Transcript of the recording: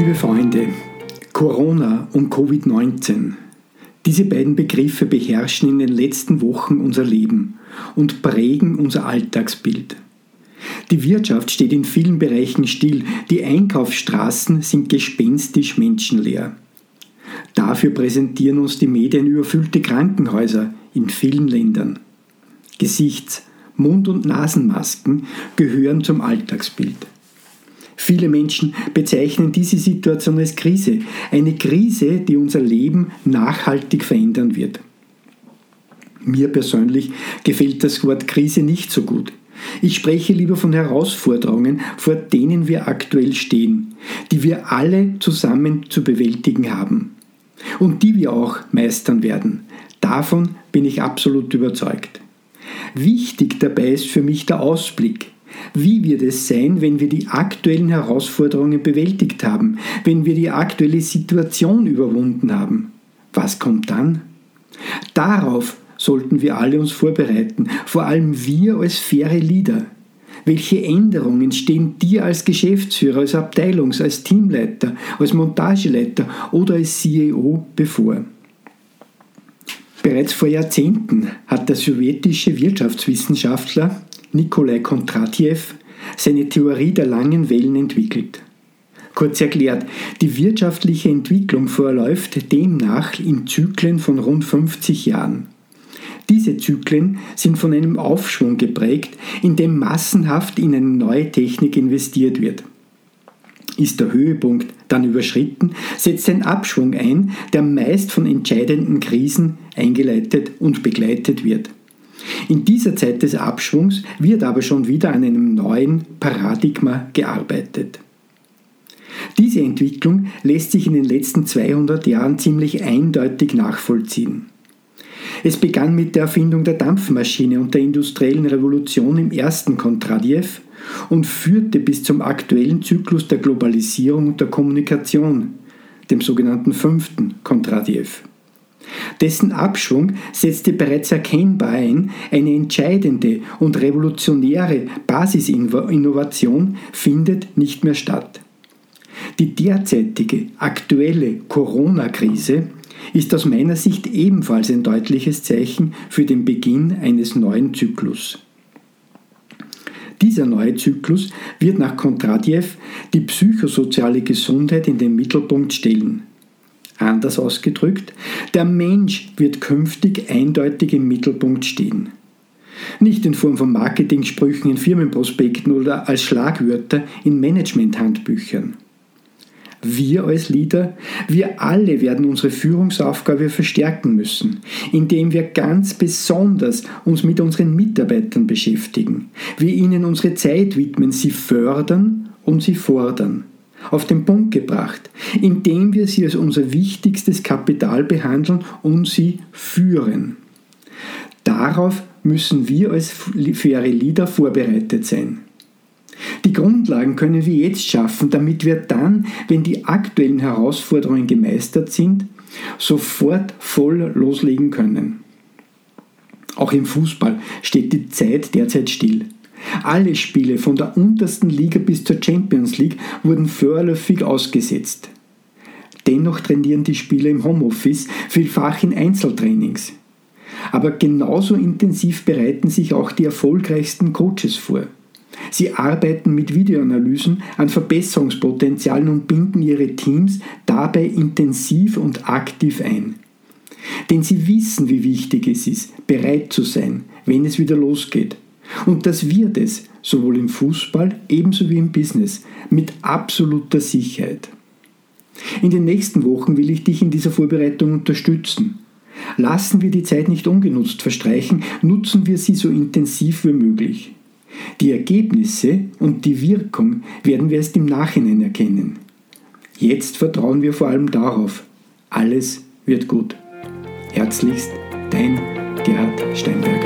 Liebe Freunde, Corona und Covid-19. Diese beiden Begriffe beherrschen in den letzten Wochen unser Leben und prägen unser Alltagsbild. Die Wirtschaft steht in vielen Bereichen still, die Einkaufsstraßen sind gespenstisch menschenleer. Dafür präsentieren uns die Medien überfüllte Krankenhäuser in vielen Ländern. Gesichts-, Mund- und Nasenmasken gehören zum Alltagsbild. Viele Menschen bezeichnen diese Situation als Krise. Eine Krise, die unser Leben nachhaltig verändern wird. Mir persönlich gefällt das Wort Krise nicht so gut. Ich spreche lieber von Herausforderungen, vor denen wir aktuell stehen, die wir alle zusammen zu bewältigen haben und die wir auch meistern werden. Davon bin ich absolut überzeugt. Wichtig dabei ist für mich der Ausblick. Wie wird es sein, wenn wir die aktuellen Herausforderungen bewältigt haben, wenn wir die aktuelle Situation überwunden haben? Was kommt dann? Darauf sollten wir alle uns vorbereiten, vor allem wir als faire Leader. Welche Änderungen stehen dir als Geschäftsführer, als Abteilungs-, als Teamleiter, als Montageleiter oder als CEO bevor? Bereits vor Jahrzehnten hat der sowjetische Wirtschaftswissenschaftler Nikolai Kondratjew seine Theorie der langen Wellen entwickelt. Kurz erklärt, die wirtschaftliche Entwicklung verläuft demnach in Zyklen von rund 50 Jahren. Diese Zyklen sind von einem Aufschwung geprägt, in dem massenhaft in eine neue Technik investiert wird. Ist der Höhepunkt dann überschritten, setzt ein Abschwung ein, der meist von entscheidenden Krisen eingeleitet und begleitet wird. In dieser Zeit des Abschwungs wird aber schon wieder an einem neuen Paradigma gearbeitet. Diese Entwicklung lässt sich in den letzten 200 Jahren ziemlich eindeutig nachvollziehen. Es begann mit der Erfindung der Dampfmaschine und der industriellen Revolution im ersten Kontradjew und führte bis zum aktuellen Zyklus der Globalisierung und der Kommunikation, dem sogenannten fünften Kontradjew. Dessen Abschwung setzte bereits erkennbar ein, eine entscheidende und revolutionäre Basisinnovation findet nicht mehr statt. Die derzeitige aktuelle Corona-Krise ist aus meiner Sicht ebenfalls ein deutliches Zeichen für den Beginn eines neuen Zyklus. Dieser neue Zyklus wird nach Kontradjew die psychosoziale Gesundheit in den Mittelpunkt stellen. Anders ausgedrückt, der Mensch wird künftig eindeutig im Mittelpunkt stehen. Nicht in Form von Marketingsprüchen in Firmenprospekten oder als Schlagwörter in Managementhandbüchern. Wir als Leader, wir alle werden unsere Führungsaufgabe verstärken müssen, indem wir ganz besonders uns mit unseren Mitarbeitern beschäftigen, wir ihnen unsere Zeit widmen, sie fördern und sie fordern. Auf den Punkt gebracht, indem wir sie als unser wichtigstes Kapital behandeln und sie führen. Darauf müssen wir als faire Leader vorbereitet sein. Die Grundlagen können wir jetzt schaffen, damit wir dann, wenn die aktuellen Herausforderungen gemeistert sind, sofort voll loslegen können. Auch im Fußball steht die Zeit derzeit still. Alle Spiele von der untersten Liga bis zur Champions League wurden vorläufig ausgesetzt. Dennoch trainieren die Spieler im Homeoffice, vielfach in Einzeltrainings. Aber genauso intensiv bereiten sich auch die erfolgreichsten Coaches vor. Sie arbeiten mit Videoanalysen an Verbesserungspotenzialen und binden ihre Teams dabei intensiv und aktiv ein. Denn sie wissen, wie wichtig es ist, bereit zu sein, wenn es wieder losgeht. Und das wird es, sowohl im Fußball ebenso wie im Business, mit absoluter Sicherheit. In den nächsten Wochen will ich dich in dieser Vorbereitung unterstützen. Lassen wir die Zeit nicht ungenutzt verstreichen, nutzen wir sie so intensiv wie möglich. Die Ergebnisse und die Wirkung werden wir erst im Nachhinein erkennen. Jetzt vertrauen wir vor allem darauf, alles wird gut. Herzlichst, dein Gerhard Steinberger.